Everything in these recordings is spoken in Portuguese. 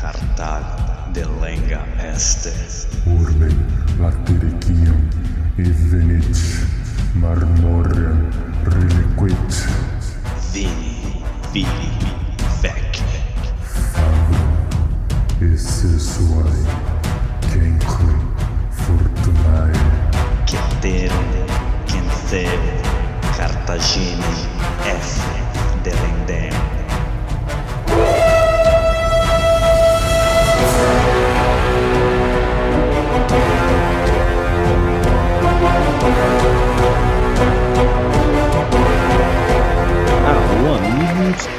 Cartal de lenga este. Urbe latericium evenit marmorem reliquit Vini, vili, vec. fabrum esse suae cenque fortunae Ceterum, Cenceu, Cartagine, F. Delendem.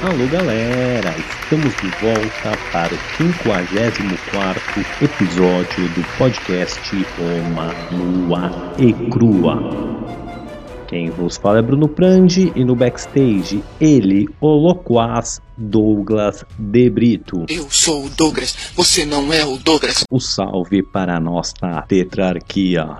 Alô galera, estamos de volta para o 54 episódio do podcast Roma Nua e Crua. Quem vos fala é Bruno Prandi e no backstage ele, o loquaz Douglas De Brito. Eu sou o Douglas, você não é o Douglas. O salve para a nossa tetrarquia.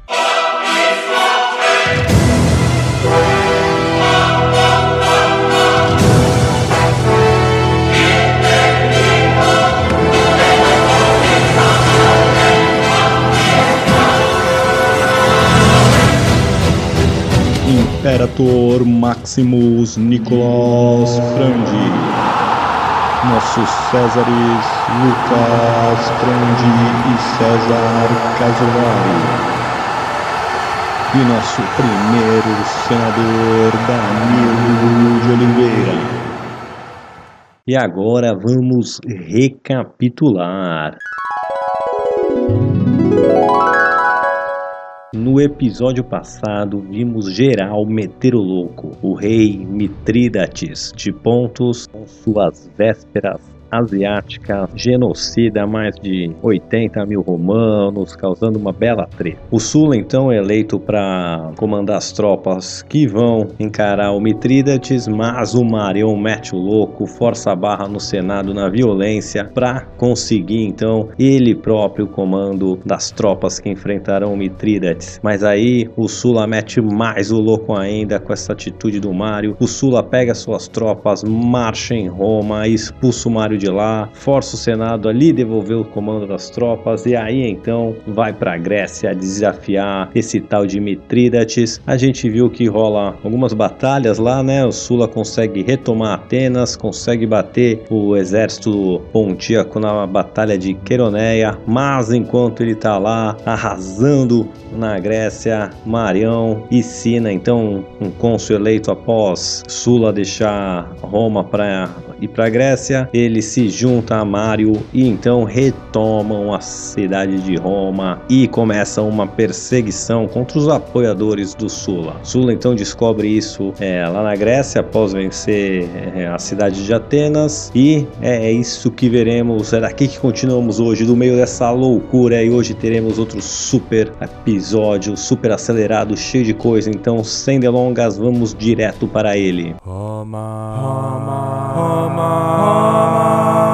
Imperator Maximus Nicolas Frandi. Nossos Césares Lucas Frandi e César Casolari. E nosso primeiro senador Danilo de Oliveira. E agora vamos recapitular. No episódio passado, vimos geral meter o louco, o rei Mitrídates de Pontos, com suas vésperas asiáticas, genocida mais de 80 mil romanos, causando uma bela treta. O Sula então é eleito para comandar as tropas que vão encarar o Mitrídates, mas o Marion mete o louco, força a barra no Senado na violência para conseguir então ele próprio o comando das tropas que enfrentarão o Mitrídates. Mas aí o Sula mete mais o louco ainda com essa atitude do Mário. O Sula pega suas tropas, marcha em Roma, expulsa o Mário de lá, força o Senado ali devolver o comando das tropas e aí então vai para a Grécia desafiar esse tal de Mitrídates. A gente viu que rola algumas batalhas lá, né? O Sula consegue retomar Atenas, consegue bater o exército pontíaco na batalha de Queroneia, mas enquanto ele tá lá arrasando na Grécia, Marião e Sina, então um cônsul eleito após Sula deixar Roma para ir para a Grécia, ele se junta a Mário e então retomam a cidade de Roma e começam uma perseguição contra os apoiadores do Sula. Sula então descobre isso é, lá na Grécia após vencer é, a cidade de Atenas e é, é isso que veremos. É daqui que continuamos hoje, do meio dessa loucura e hoje teremos outro super episódio, super acelerado, cheio de coisa. Então, sem delongas, vamos direto para ele. Roma, Homa.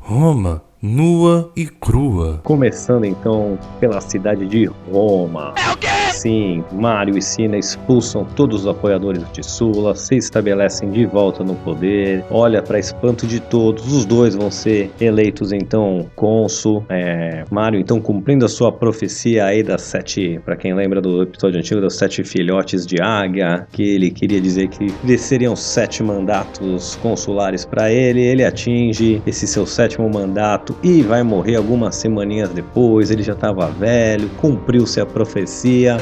Homa. Nua e crua. Começando então pela cidade de Roma. É o quê? Sim, Mário e Sina expulsam todos os apoiadores de Sula, se estabelecem de volta no poder. Olha, para espanto de todos, os dois vão ser eleitos então cônsul. É, Mário então cumprindo a sua profecia aí das sete, para quem lembra do episódio antigo, dos sete filhotes de águia, que ele queria dizer que desceriam sete mandatos consulares para ele. Ele atinge esse seu sétimo mandato e vai morrer algumas semaninhas depois. Ele já estava velho, cumpriu-se a profecia.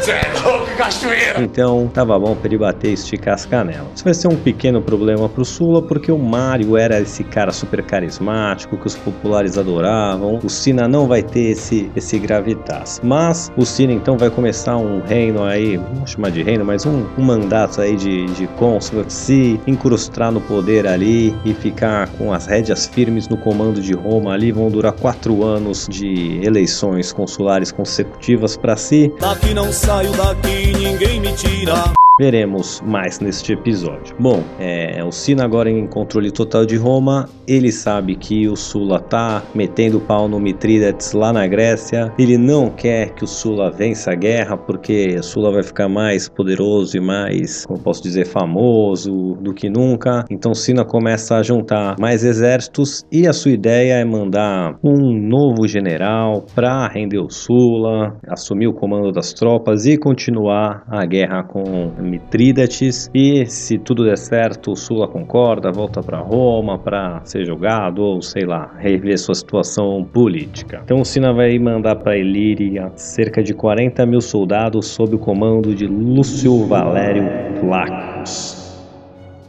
Então tava bom pra ele bater e esticar as canelas. Isso vai ser um pequeno problema pro Sula, porque o Mario era esse cara super carismático que os populares adoravam. O Sina não vai ter esse, esse gravitas. Mas o Sina então vai começar um reino aí, vamos chamar de reino, mas um, um mandato aí de, de cônsul, se incrustar no poder ali e ficar com as rédeas firmes no comando de Roma ali. Vão durar quatro anos de eleições consulares consecutivas para si. Daqui não saio, daqui ninguém me tira. Veremos mais neste episódio. Bom, é, o Sina agora em controle total de Roma, ele sabe que o Sula tá metendo pau no Mitrídates lá na Grécia. Ele não quer que o Sula vença a guerra porque o Sula vai ficar mais poderoso e mais, como posso dizer, famoso do que nunca. Então Sina começa a juntar mais exércitos e a sua ideia é mandar um novo general para render o Sula, assumir o comando das tropas e continuar a guerra com Mitrídates. E se tudo der certo, o Sula concorda, volta para Roma para ser julgado ou sei lá, rever sua situação política. Então o Sina vai mandar para Ilíria cerca de 40 mil soldados sob o comando de Lúcio Valério Flaccus,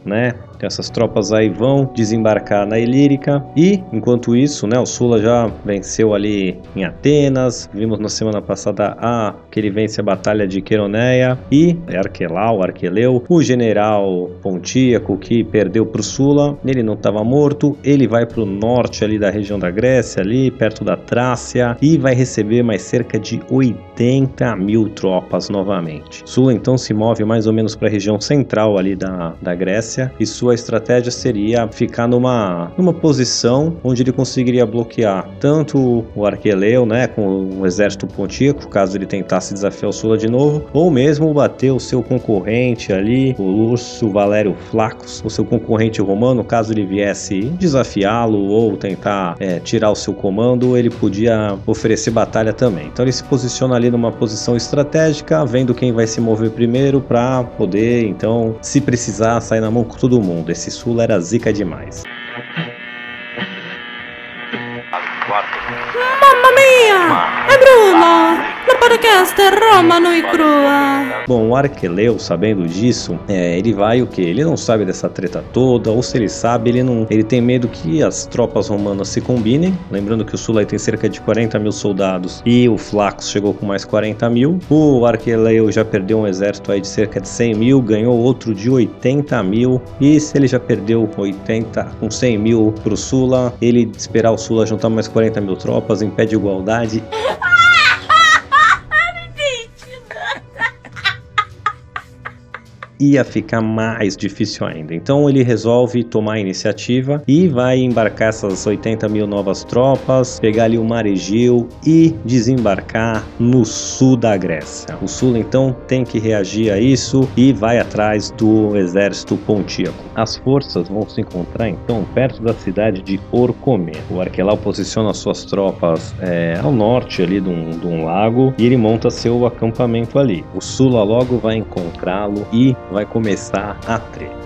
né? Essas tropas aí vão desembarcar na Ilírica. E, enquanto isso, né, o Sula já venceu ali em Atenas, vimos na semana passada a que ele vence a batalha de Queroneia e Arquelau, Arqueleu, o general Pontíaco que perdeu para o Sula, ele não estava morto, ele vai para o norte ali da região da Grécia, ali perto da Trácia e vai receber mais cerca de 80 mil tropas novamente. Sula então se move mais ou menos para a região central ali da, da Grécia. E sua estratégia seria ficar numa, numa posição onde ele conseguiria bloquear tanto o Arqueleu, né, com o exército pontíaco, caso ele tentasse desafiar o Sula de novo, ou mesmo bater o seu concorrente ali, o Lúcio Valério Flacos, o seu concorrente romano, caso ele viesse desafiá-lo ou tentar é, tirar o seu comando, ele podia oferecer batalha também. Então ele se posiciona ali numa posição estratégica, vendo quem vai se mover primeiro para poder, então, se precisar, sair na mão com todo mundo mundo. Esse Sula era zica demais. Mamma mia! È Bruno! No podcast Roma no e crua. Bom, o Arqueleu, sabendo disso, é, ele vai o que? Ele não sabe dessa treta toda, ou se ele sabe, ele não. Ele tem medo que as tropas romanas se combinem. Lembrando que o Sul tem cerca de 40 mil soldados e o Flacos chegou com mais 40 mil. O Arqueleu já perdeu um exército aí de cerca de 100 mil, ganhou outro de 80 mil. E se ele já perdeu 80 com 100 mil pro Sula, ele esperar o Sula juntar mais 40 mil tropas em pé de igualdade. ia ficar mais difícil ainda. Então ele resolve tomar a iniciativa e vai embarcar essas 80 mil novas tropas, pegar ali o mar Egeu e desembarcar no sul da Grécia. O sul então tem que reagir a isso e vai atrás do exército pontíaco. As forças vão se encontrar então perto da cidade de Orcomê. O Arquelau posiciona suas tropas é, ao norte ali de um, de um lago e ele monta seu acampamento ali. O Sula logo vai encontrá-lo e vai começar a treta.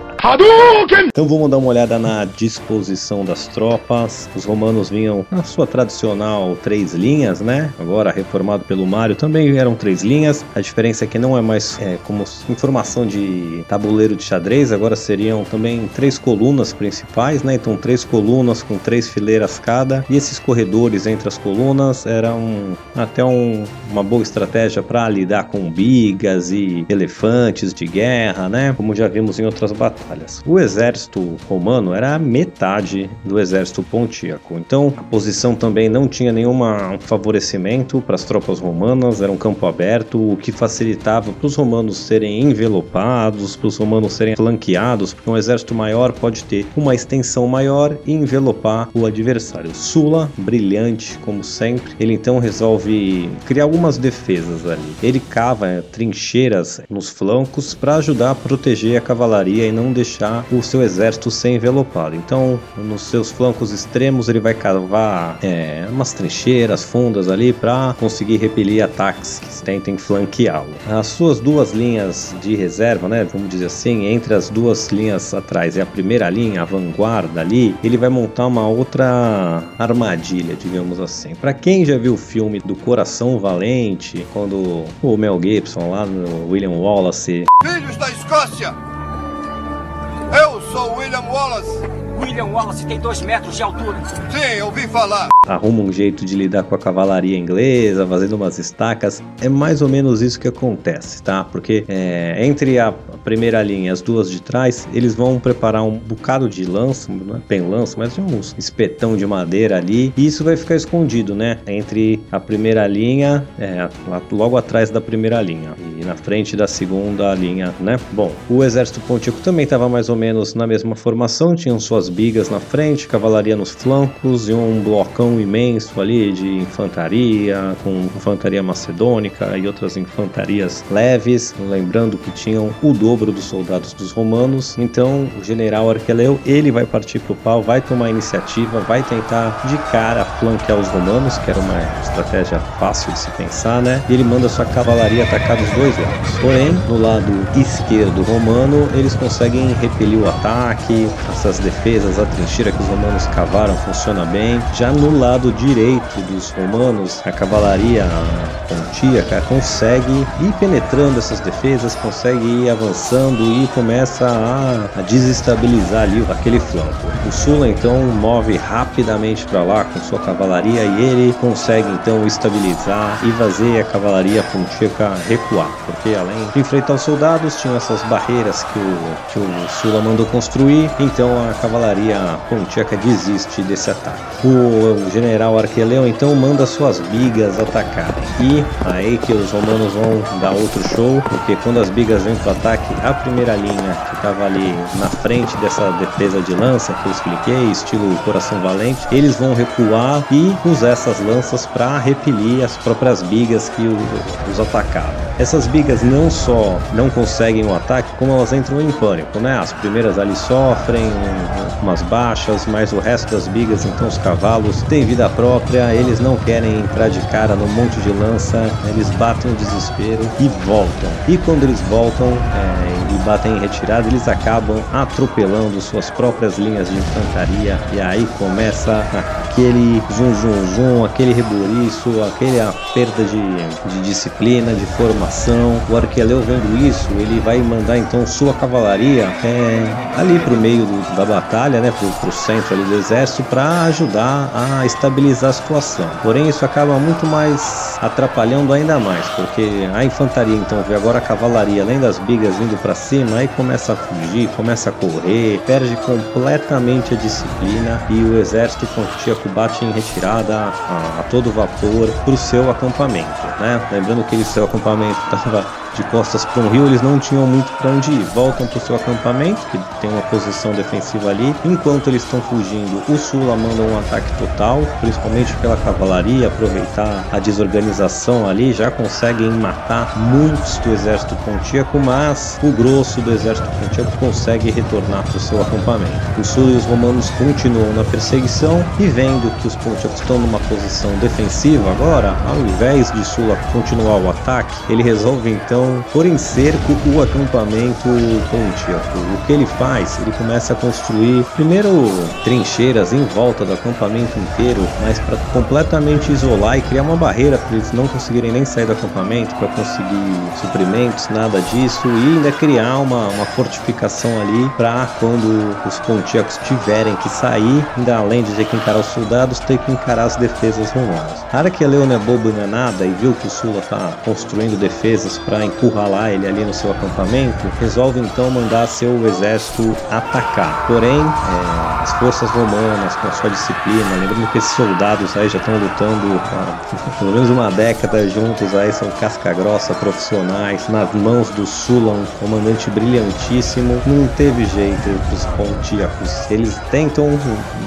Então vamos dar uma olhada na disposição das tropas. Os romanos vinham na sua tradicional três linhas, né? Agora reformado pelo Mário também eram três linhas. A diferença é que não é mais é, como informação de tabuleiro de xadrez, agora seriam também três colunas principais, né? Então três colunas com três fileiras cada. E esses corredores entre as colunas eram até um, uma boa estratégia para lidar com bigas e elefantes de guerra, né? Como já vimos em outras batalhas batalhas. O exército romano era metade do exército pontíaco, então a posição também não tinha nenhum favorecimento para as tropas romanas, era um campo aberto, o que facilitava para os romanos serem envelopados, para os romanos serem flanqueados, porque um exército maior pode ter uma extensão maior e envelopar o adversário. Sula, brilhante como sempre, ele então resolve criar algumas defesas ali. Ele cava trincheiras nos flancos para ajudar a proteger a cavalaria e não deixar o seu exército ser envelopado. Então, nos seus flancos extremos, ele vai cavar é, umas trincheiras fundas ali para conseguir repelir ataques que tentem flanqueá-lo. As suas duas linhas de reserva, né, vamos dizer assim, entre as duas linhas atrás e a primeira linha, a vanguarda ali, ele vai montar uma outra armadilha, digamos assim. Para quem já viu o filme do Coração Valente, quando o Mel Gibson lá no William Wallace Filhos da Escócia! Sou William Wallace, William Wallace tem dois metros de altura. Sim, ouvi falar. arruma um jeito de lidar com a cavalaria inglesa, fazendo umas estacas. É mais ou menos isso que acontece, tá? Porque é, entre a primeira linha e as duas de trás, eles vão preparar um bocado de lança, não é bem lança, mas uns espetão de madeira ali, e isso vai ficar escondido, né? Entre a primeira linha, é, logo atrás da primeira linha, e na frente da segunda linha, né? Bom, o exército pontíaco também estava mais ou menos na mesma formação, tinham suas bigas na frente, cavalaria nos flancos e um blocão imenso ali de infantaria, com infantaria macedônica e outras infantarias leves, lembrando que tinham o dobro dos soldados dos romanos. Então, o general Arqueleu, ele vai partir pro pau, vai tomar iniciativa, vai tentar de cara flanquear os romanos, que era uma estratégia fácil de se pensar, né? E ele manda sua cavalaria atacar dos dois lados. Porém, no lado esquerdo romano, eles conseguem repelir o ataque, essas defesas, a trincheira que os romanos cavaram funciona bem. Já no lado direito dos romanos, a cavalaria pontíaca consegue ir penetrando essas defesas, consegue ir avançando e começa a, a desestabilizar ali aquele flanco. O Sula então move rapidamente para lá com sua cavalaria e ele consegue então estabilizar e fazer a cavalaria pontíaca recuar, porque além de enfrentar os soldados, tinham essas barreiras que o, que o Sula mandou construir, então a cavalaria pontíaca desiste desse ataque. O, general Arqueleu então manda suas bigas atacarem e aí que os romanos vão dar outro show, porque quando as bigas vêm para ataque, a primeira linha que estava ali na frente dessa defesa de lança que eu expliquei, estilo coração valente, eles vão recuar e usar essas lanças para repelir as próprias bigas que os atacaram. Essas bigas não só não conseguem o ataque, como elas entram em pânico, né? As primeiras ali sofrem umas baixas, mas o resto das bigas, então os cavalos têm vida própria, eles não querem entrar de cara no monte de lança, eles batem o desespero e voltam. E quando eles voltam é, e batem em retirada, eles acabam atropelando suas próprias linhas de infantaria e aí começa aquele zum zum zum, aquele reboliço, aquele a perda de, de disciplina, de formação. O Arqueleu vendo isso, ele vai mandar então sua cavalaria é, ali pro meio do- da batalha, né, pro, pro centro ali do exército, para ajudar a estabilizar a situação. Porém, isso acaba muito mais atrapalhando ainda mais, porque a infantaria então vê agora a cavalaria, além das bigas vindo para cima, aí começa a fugir, começa a correr, perde completamente a disciplina e o exército pontíaco bate em retirada a, a todo vapor pro seu acampamento, né? Lembrando que ele, seu acampamento estava de costas para um rio, eles não tinham muito para onde ir. Voltam para o seu acampamento, que tem uma posição defensiva ali. Enquanto eles estão fugindo, o Sula manda um ataque total, principalmente pela cavalaria, aproveitar a desorganização ali, já conseguem matar muitos do exército pontíaco, mas o grosso do exército pontíaco consegue retornar para o seu acampamento. O Sula e os romanos continuam na perseguição e vendo que os pontíacos estão numa posição defensiva agora, ao invés de Sula continuar o ataque, ele resolve então pôr em cerco o acampamento pontíaco. O que ele faz? Ele começa a construir primeiro trincheiras em volta do acampamento inteiro, mas para completamente isolar e criar uma barreira para eles não conseguirem nem sair do acampamento para conseguir suprimentos, nada disso, e ainda criar uma, uma fortificação ali para quando os pontíacos tiverem que sair, ainda além de ter que encarar os soldados, ter que encarar as defesas romanas. Arqueleu não é bobo não é nada e viu que o Sula está construindo defesas para encurralar ele ali no seu acampamento, resolve então mandar seu exército atacar. Porém, é, as forças romanas, com sua disciplina, lembrando que esses soldados aí já estão lutando há pelo menos uma década juntos aí, são casca grossa, profissionais, nas mãos do Sula, um comandante brilhantíssimo, não teve jeito dos pontíacos. Eles tentam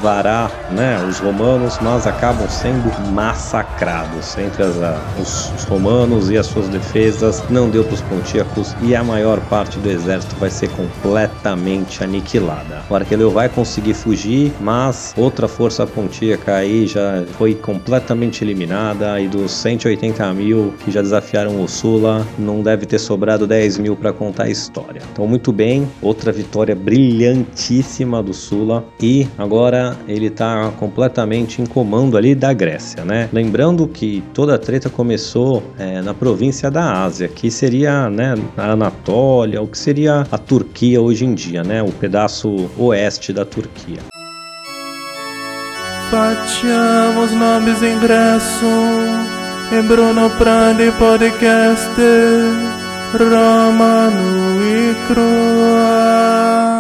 varar né, os romanos, mas acabam sendo massacrados entre as, a- os, os romanos e as suas defesas. Não deu para os pontíacos e a maior parte do exército vai ser completamente aniquilada. O Arqueleu vai conseguir fugir, mas outra força pontíaca aí já foi completamente eliminada e dos 180 mil que já desafiaram o Sula, não deve ter sobrado 10 mil para contar a história. Então, muito bem, outra vitória brilhantíssima do Sula e agora ele tá completamente em comando ali da Grécia, né? Lembrando que toda a treta começou é, na província da Ásia, que seria, né, a Anatólia, o que seria a Turquia hoje em dia, né? O pedaço oeste da Turquia. Snobis ingresso e Bruno Prandi podcast Roma nui crua.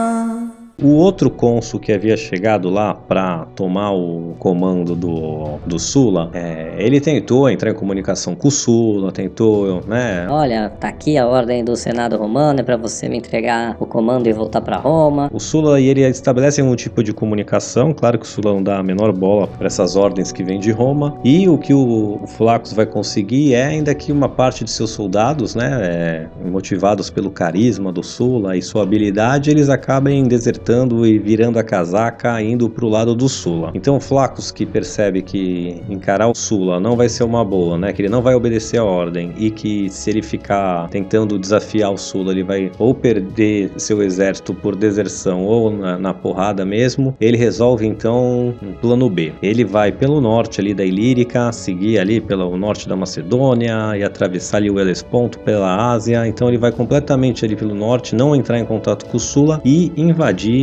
O outro cônsul que havia chegado lá para tomar o comando do, do Sula, é, ele tentou entrar em comunicação com o Sula, tentou, né? Olha, tá aqui a ordem do Senado Romano, é pra você me entregar o comando e voltar pra Roma. O Sula e ele estabelecem um tipo de comunicação, claro que o Sula não dá a menor bola para essas ordens que vêm de Roma, e o que o, o Flacos vai conseguir é ainda que uma parte de seus soldados, né, é, motivados pelo carisma do Sula e sua habilidade, eles acabem desertando e virando a casaca, indo pro lado do Sula. Então, Flacos que percebe que encarar o Sula não vai ser uma boa, né? Que ele não vai obedecer a ordem e que se ele ficar tentando desafiar o Sula, ele vai ou perder seu exército por deserção ou na, na porrada mesmo. Ele resolve então um plano B. Ele vai pelo norte ali da Ilírica, seguir ali pelo norte da Macedônia e atravessar ali o Helesponto pela Ásia. Então ele vai completamente ali pelo norte, não entrar em contato com o Sula e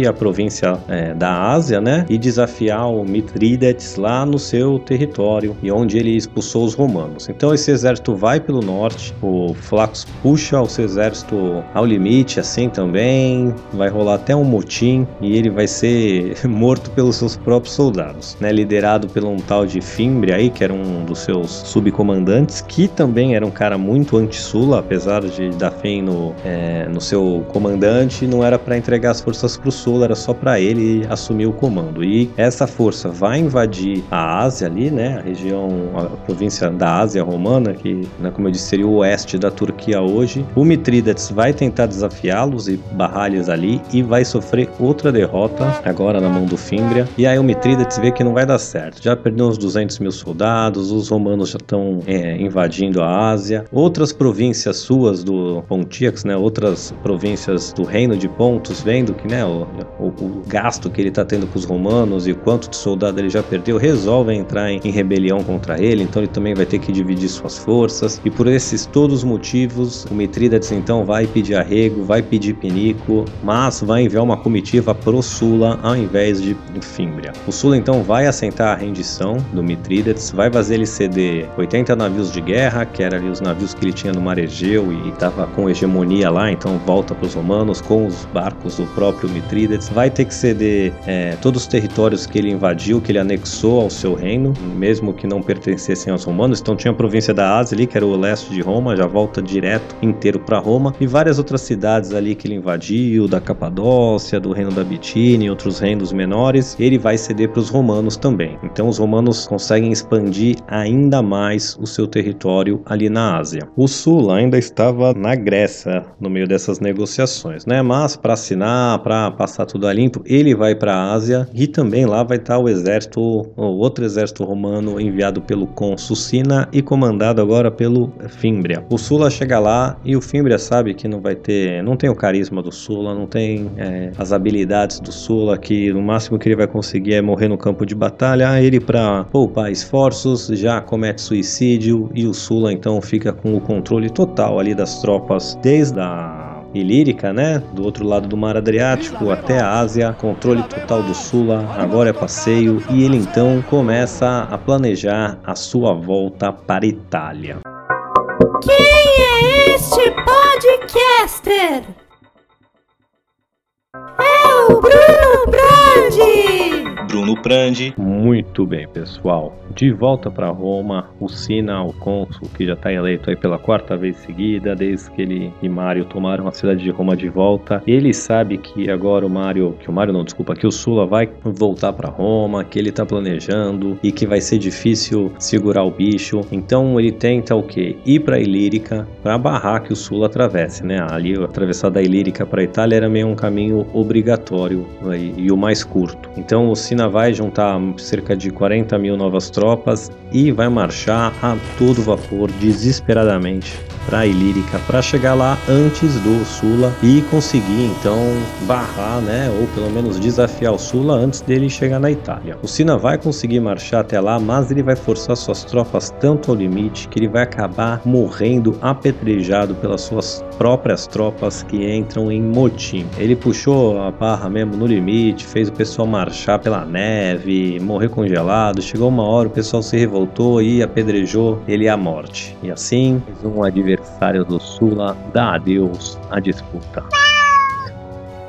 a província é, da Ásia, né? E desafiar o Mitrídates lá no seu território e onde ele expulsou os romanos. Então esse exército vai pelo norte, o Flacos puxa o seu exército ao limite, assim também, vai rolar até um motim e ele vai ser morto pelos seus próprios soldados, né? Liderado por um tal de Fimbria aí, que era um dos seus subcomandantes, que também era um cara muito anti-Sula, apesar de dar fé no, é, no seu comandante, não era para entregar as forças para o Sul era só para ele assumir o comando. E essa força vai invadir a Ásia ali, né, a região, a província da Ásia romana, que, né, como eu disse, seria o oeste da Turquia hoje. O Mitrídates vai tentar desafiá-los e barrar eles ali e vai sofrer outra derrota agora na mão do Fímbria. E aí o Mitrídates vê que não vai dar certo. Já perdeu uns 200 mil soldados, os romanos já estão é, invadindo a Ásia. Outras províncias suas do Pontíax, né, outras províncias do reino de Pontos, vendo que né, o, o gasto que ele está tendo com os romanos e quanto de soldado ele já perdeu, resolvem entrar em, em, rebelião contra ele, então ele também vai ter que dividir suas forças. E por esses todos os motivos, o Mitrídates então vai pedir arrego, vai pedir pinico, mas vai enviar uma comitiva pro Sula ao invés de Fímbria. O Sula então vai assentar a rendição do Mitrídates, vai fazer ele ceder 80 navios de guerra, que eram ali os navios que ele tinha no Mar Egeu e estava com hegemonia lá, então volta para os romanos com os barcos do próprio Mitrídates vai ter que ceder é, todos os territórios que ele invadiu, que ele anexou ao seu reino, mesmo que não pertencessem aos romanos. Então tinha a província da Ásia ali, que era o leste de Roma, já volta direto inteiro para Roma, e várias outras cidades ali que ele invadiu, da Capadócia, do reino da Bitínia e outros reinos menores, ele vai ceder para os romanos também. Então os romanos conseguem expandir ainda mais o seu território ali na Ásia. O Sul ainda estava na Grécia no meio dessas negociações, né? Mas para assinar, para passar passar tudo a limpo, ele vai para a Ásia e também lá vai estar tá o exército, o outro exército romano enviado pelo cônsul Sina e comandado agora pelo Fímbria. O Sula chega lá e o Fímbria sabe que não vai ter, não tem o carisma do Sula, não tem é, as habilidades do Sula, que no máximo que ele vai conseguir é morrer no campo de batalha. Ele para poupar esforços já comete suicídio e o Sula então fica com o controle total ali das tropas desde a Ilírica, né? Do outro lado do Mar Adriático até a Ásia, controle total do Sula, agora é passeio, e ele então começa a planejar a sua volta para Itália. Quem é este podcaster? É o Bruno Brandi! Bruno Prandi. Muito bem, pessoal de volta para Roma, o Sina, o cônsul, que já está eleito aí pela quarta vez seguida, desde que ele e Mário tomaram a cidade de Roma de volta. Ele sabe que agora o Mário, que o Mário não, desculpa, que o Sula vai voltar para Roma, que ele está planejando e que vai ser difícil segurar o bicho. Então ele tenta o quê? Ir para Ilírica para barrar que o Sula atravesse, né? Ali atravessar da Ilírica para Itália era meio um caminho obrigatório e o mais curto. Então o Sina vai juntar cerca de 40 mil novas tropas e vai marchar a todo vapor, desesperadamente, para Ilírica para chegar lá antes do Sula e conseguir então barrar, né, ou pelo menos desafiar o Sula antes dele chegar na Itália. O Sina vai conseguir marchar até lá, mas ele vai forçar suas tropas tanto ao limite que ele vai acabar morrendo apedrejado pelas suas próprias tropas que entram em motim. Ele puxou a barra mesmo no limite, fez o pessoal marchar pela neve, morrer congelado. Chegou uma hora, o pessoal se revoltou e apedrejou ele à morte. E assim, um adversário do Sula dá adeus à disputa.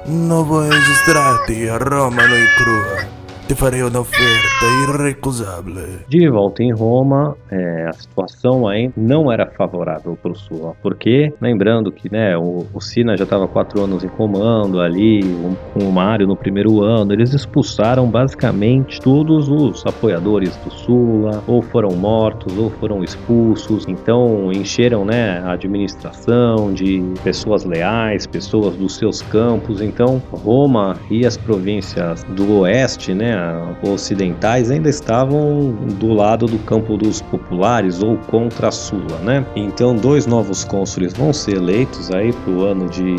Não vou registrar-te Roma no crua. Te farei uma oferta irrecusável. De volta em Roma, é, a situação ainda não era favorável para o Sula, porque, lembrando que né, o, o Sina já estava quatro anos em comando ali, um, com o Mário no primeiro ano, eles expulsaram basicamente todos os apoiadores do Sula, ou foram mortos, ou foram expulsos, então encheram né, a administração de pessoas leais, pessoas dos seus campos, então Roma e as províncias do oeste, né, ocidentais ainda estavam do lado do campo dos populares ou contra a Sula, né? Então dois novos cônsules vão ser eleitos aí para o ano de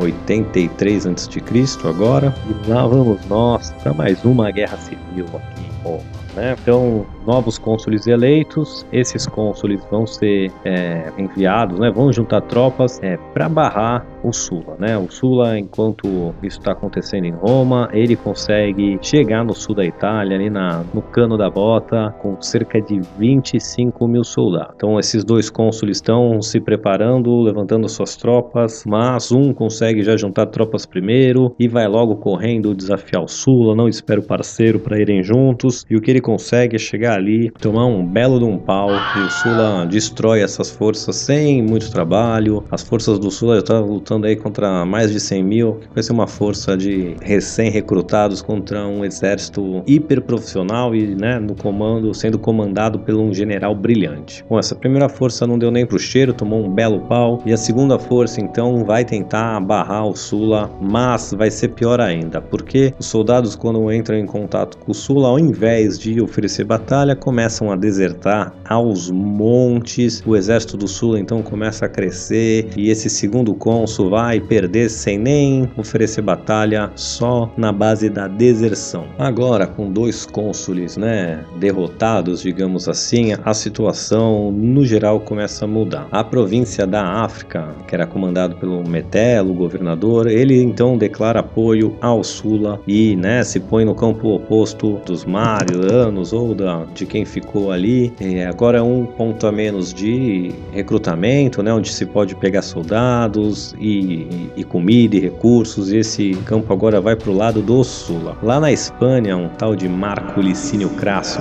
83 a.C. agora e lá vamos nós para mais uma guerra civil aqui em Roma. Né? Então, novos cônsules eleitos, esses cônsules vão ser é, enviados, né? vão juntar tropas é, para barrar o Sula. Né? O Sula, enquanto isso está acontecendo em Roma, ele consegue chegar no sul da Itália, ali na, no cano da bota, com cerca de 25 mil soldados. Então, esses dois cônsules estão se preparando, levantando suas tropas, mas um consegue já juntar tropas primeiro e vai logo correndo desafiar o Sula, não espera o parceiro para irem juntos, e o que ele consegue chegar ali, tomar um belo de um pau e o Sula destrói essas forças sem muito trabalho. As forças do Sula já estão lutando aí contra mais de 100 mil, que vai ser uma força de recém-recrutados contra um exército hiper profissional e né, no comando, sendo comandado por um general brilhante. Bom, essa primeira força não deu nem pro cheiro, tomou um belo pau, e a segunda força então vai tentar barrar o Sula, mas vai ser pior ainda, porque os soldados quando entram em contato com o Sula, ao invés de oferecer batalha, começam a desertar aos montes. O exército do sul então começa a crescer e esse segundo cônsul vai perder sem nem oferecer batalha, só na base da deserção. Agora, com dois cônsules, né, derrotados, digamos assim, a situação no geral começa a mudar. A província da África, que era comandado pelo Metelo, o governador, ele então declara apoio ao Sula e, né, se põe no campo oposto dos Marianos ou da, de quem ficou ali. E agora é um ponto a menos de recrutamento, né, onde se pode pegar soldados e, e, e comida e recursos. Esse campo agora vai para o lado do Sula. Lá na Espanha, um tal de Marco Licínio Crasso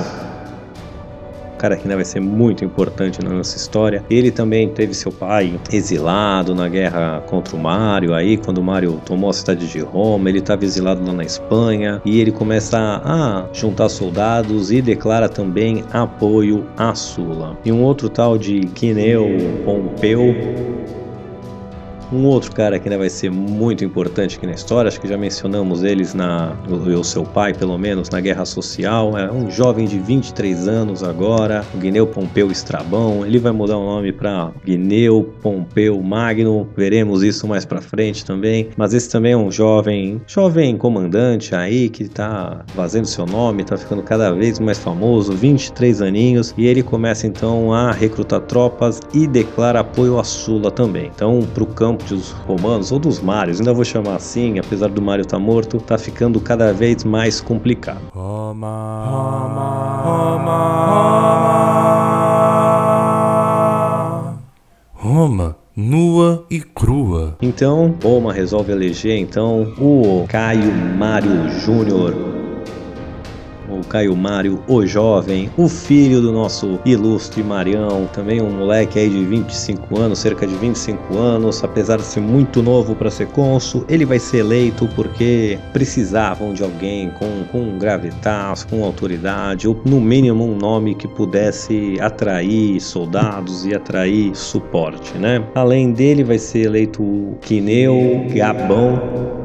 cara que ainda vai ser muito importante na nossa história. Ele também teve seu pai exilado na guerra contra o Mário, aí quando o Mário tomou a cidade de Roma, ele estava exilado lá na Espanha e ele começa a juntar soldados e declara também apoio à Sula. E um outro tal de Quineu Pompeu um outro cara que ainda vai ser muito importante aqui na história, acho que já mencionamos eles na o seu pai, pelo menos, na Guerra Social, é um jovem de 23 anos agora, Guineu Pompeu Estrabão. Ele vai mudar o nome para Guineu Pompeu Magno. Veremos isso mais para frente também. Mas esse também é um jovem, jovem comandante aí que tá fazendo seu nome, tá ficando cada vez mais famoso, 23 aninhos, e ele começa então a recrutar tropas e declara apoio à Sula também. Então, para o campo dos romanos ou dos Mários, ainda vou chamar assim, apesar do Mário estar tá morto, tá ficando cada vez mais complicado. Roma, Roma, Roma, Roma. Nua e crua. Então, Roma resolve eleger então o Caio Mário Júnior o Caio Mário, o jovem, o filho do nosso ilustre Marião, também um moleque aí de 25 anos, cerca de 25 anos, apesar de ser muito novo para ser cônsul, ele vai ser eleito porque precisavam de alguém com, com gravitas, com autoridade, ou no mínimo um nome que pudesse atrair soldados e atrair suporte, né? Além dele vai ser eleito o Quineu Gabão,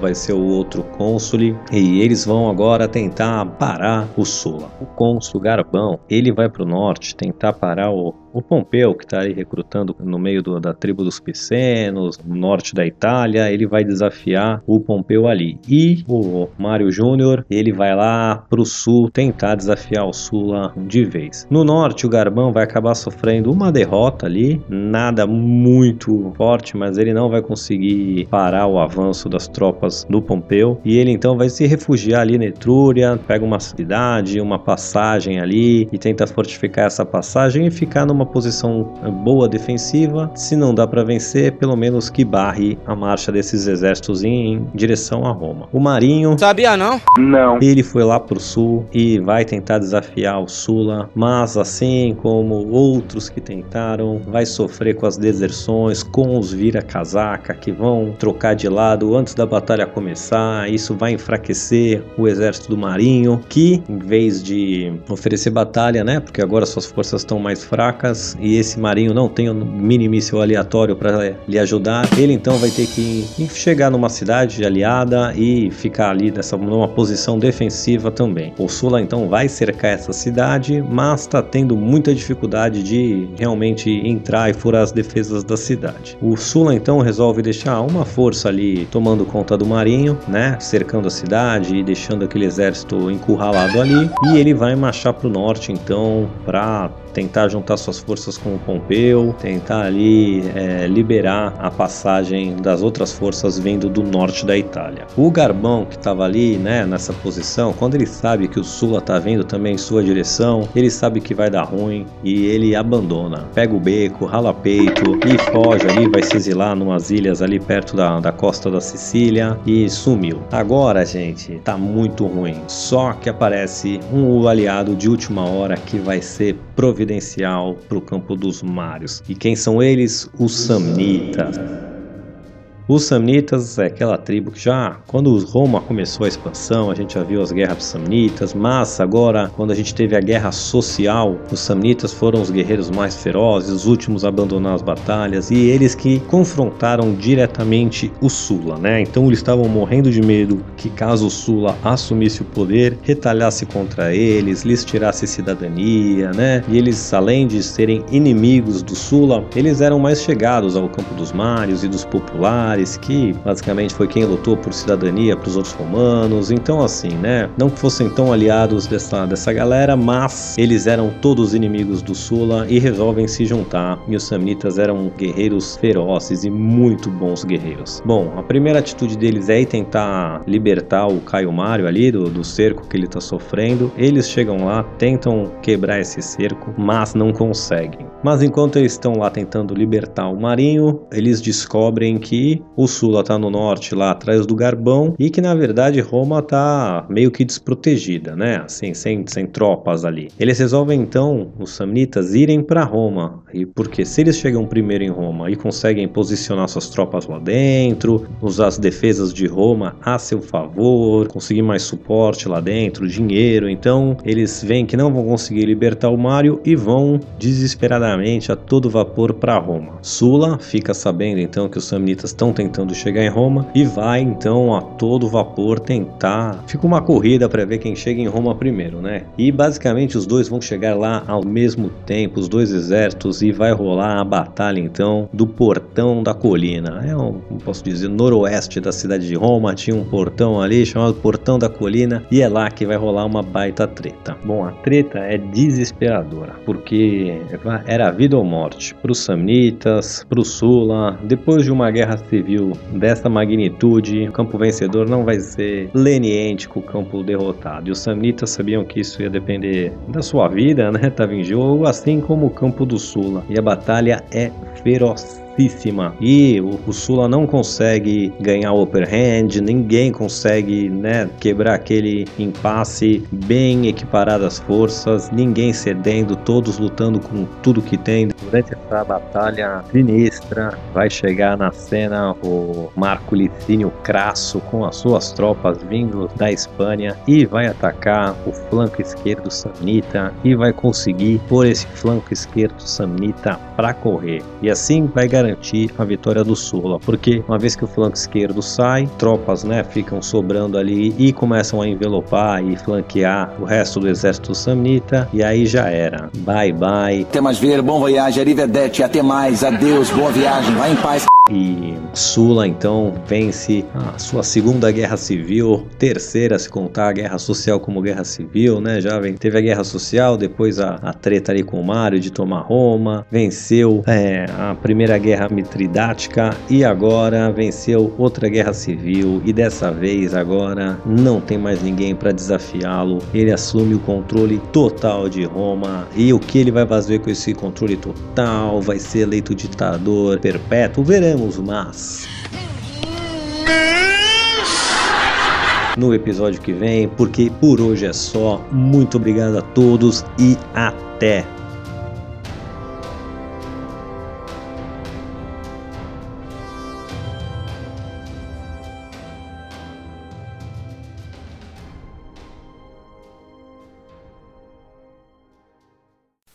vai ser o outro cônsule e eles vão agora tentar parar o Sula. O cônsul Garbão, ele vai para o norte tentar parar o, o O Pompeu, que está aí recrutando no meio do, da tribo dos Picenos, no norte da Itália, ele vai desafiar o Pompeu ali. E o Mário Júnior, ele vai lá pro sul tentar desafiar o Sula de vez. No norte, o Garbão vai acabar sofrendo uma derrota ali, nada muito forte, mas ele não vai conseguir parar o avanço das tropas do Pompeu. E ele então vai se refugiar ali na Etrúria, pega uma cidade, uma passagem ali e tenta fortificar essa passagem e ficar numa posição boa defensiva. Se não dá para vencer, pelo menos que barre a marcha desses exércitos em direção a Roma. O Marinho. Sabia não? Não. Ele foi lá pro sul e vai tentar desafiar o Sula, mas assim como outros que tentaram, vai sofrer com as deserções, com os vira-casaca que vão trocar de lado antes da batalha começar. Isso vai enfraquecer o exército do Marinho, que em vez de oferecer batalha, né, porque agora suas forças estão mais fracas e esse Marinho não tem um mini míssil aleatório para lhe ajudar, ele então vai ter que chegar numa cidade aliada e ficar ali nessa numa posição defensiva também. O Sula então vai cercar essa cidade, mas está tendo muita dificuldade de realmente entrar e furar as defesas da cidade. O Sula então resolve deixar uma força ali tomando conta do marinho, né, cercando a cidade e deixando aquele exército encurralado ali, e ele vai marchar para o norte então para tentar juntar suas forças com o Pompeu, tentar ali é, liberar a passagem das outras forças vindo do norte da Itália. O Garbão que estava ali, né, nessa posição, quando ele sabe que o Sula está vindo também em sua direção, ele sabe que vai dar ruim e ele abandona, pega o beco, rala peito e foge ali, vai se exilar numas ilhas ali perto da, da costa da Sicília e sumiu. Agora, gente, tá muito ruim. Só que aparece um aliado de última hora que vai ser providencial para o campo dos Mários. E quem são eles? Os Samnitas. Os Samnitas é aquela tribo que já, quando Roma começou a expansão, a gente já viu as guerras dos Samnitas, mas agora, quando a gente teve a guerra social, os Samnitas foram os guerreiros mais ferozes, os últimos a abandonar as batalhas, e eles que confrontaram diretamente o Sula, né? Então eles estavam morrendo de medo que caso o Sula assumisse o poder, retalhasse contra eles, lhes tirasse cidadania, né? E eles, além de serem inimigos do Sula, eles eram mais chegados ao campo dos Mários e dos populares, que basicamente foi quem lutou por cidadania para os outros romanos. Então, assim, né? Não que fossem tão aliados dessa, dessa galera, mas eles eram todos inimigos do Sula e resolvem se juntar. E os Samnitas eram guerreiros ferozes e muito bons guerreiros. Bom, a primeira atitude deles é tentar libertar o Caio Mário ali do, do cerco que ele está sofrendo. Eles chegam lá, tentam quebrar esse cerco, mas não conseguem. Mas enquanto eles estão lá tentando libertar o Marinho, eles descobrem que o Sula está no norte, lá atrás do Garbão, e que na verdade Roma está meio que desprotegida, né? Assim, sem, sem tropas ali. Eles resolvem então, os samnitas, irem para Roma. E porque se eles chegam primeiro em Roma e conseguem posicionar suas tropas lá dentro, usar as defesas de Roma a seu favor, conseguir mais suporte lá dentro, dinheiro, então eles veem que não vão conseguir libertar o Mário e vão desesperadamente a todo vapor para Roma. Sula fica sabendo então que os samnitas estão tentando chegar em Roma e vai então a todo vapor tentar. Fica uma corrida para ver quem chega em Roma primeiro, né? E basicamente os dois vão chegar lá ao mesmo tempo, os dois exércitos, e vai rolar a batalha então do Portão da Colina. É um, posso dizer, noroeste da cidade de Roma, tinha um portão ali chamado Portão da Colina e é lá que vai rolar uma baita treta. Bom, a treta é desesperadora porque era vida ou morte para os Samnitas, para o Sula, depois de uma guerra civil civil dessa magnitude, o campo vencedor não vai ser leniente com o campo derrotado. E os samnitas sabiam que isso ia depender da sua vida, né? Tava em jogo, assim como o campo do Sula. E a batalha é feroz e o, o Sula não consegue ganhar o upper hand, ninguém consegue né, quebrar aquele impasse bem equiparado as forças, ninguém cedendo, todos lutando com tudo que tem. Durante essa batalha sinistra, vai chegar na cena o Marco Licínio Crasso com as suas tropas vindo da Espanha e vai atacar o flanco esquerdo samnita e vai conseguir pôr esse flanco esquerdo samnita para correr. E assim vai garantir garantir a vitória do Sula, porque uma vez que o flanco esquerdo sai, tropas, né, ficam sobrando ali e começam a envelopar e flanquear o resto do exército samnita e aí já era. Bye bye. Até mais ver, bom voyage, arrivederci, até mais, adeus, boa viagem, vai em paz. E Sula então vence a sua segunda guerra civil, terceira se contar a guerra social como guerra civil, né, jovem? Teve a guerra social, depois a, a treta ali com o Mário de tomar Roma, venceu é, a primeira guerra mitridática e agora venceu outra guerra civil e dessa vez agora não tem mais ninguém para desafiá-lo. Ele assume o controle total de Roma e o que ele vai fazer com esse controle total? Vai ser eleito ditador perpétuo? Veremos mas. No episódio que vem, porque por hoje é só. Muito obrigado a todos e até!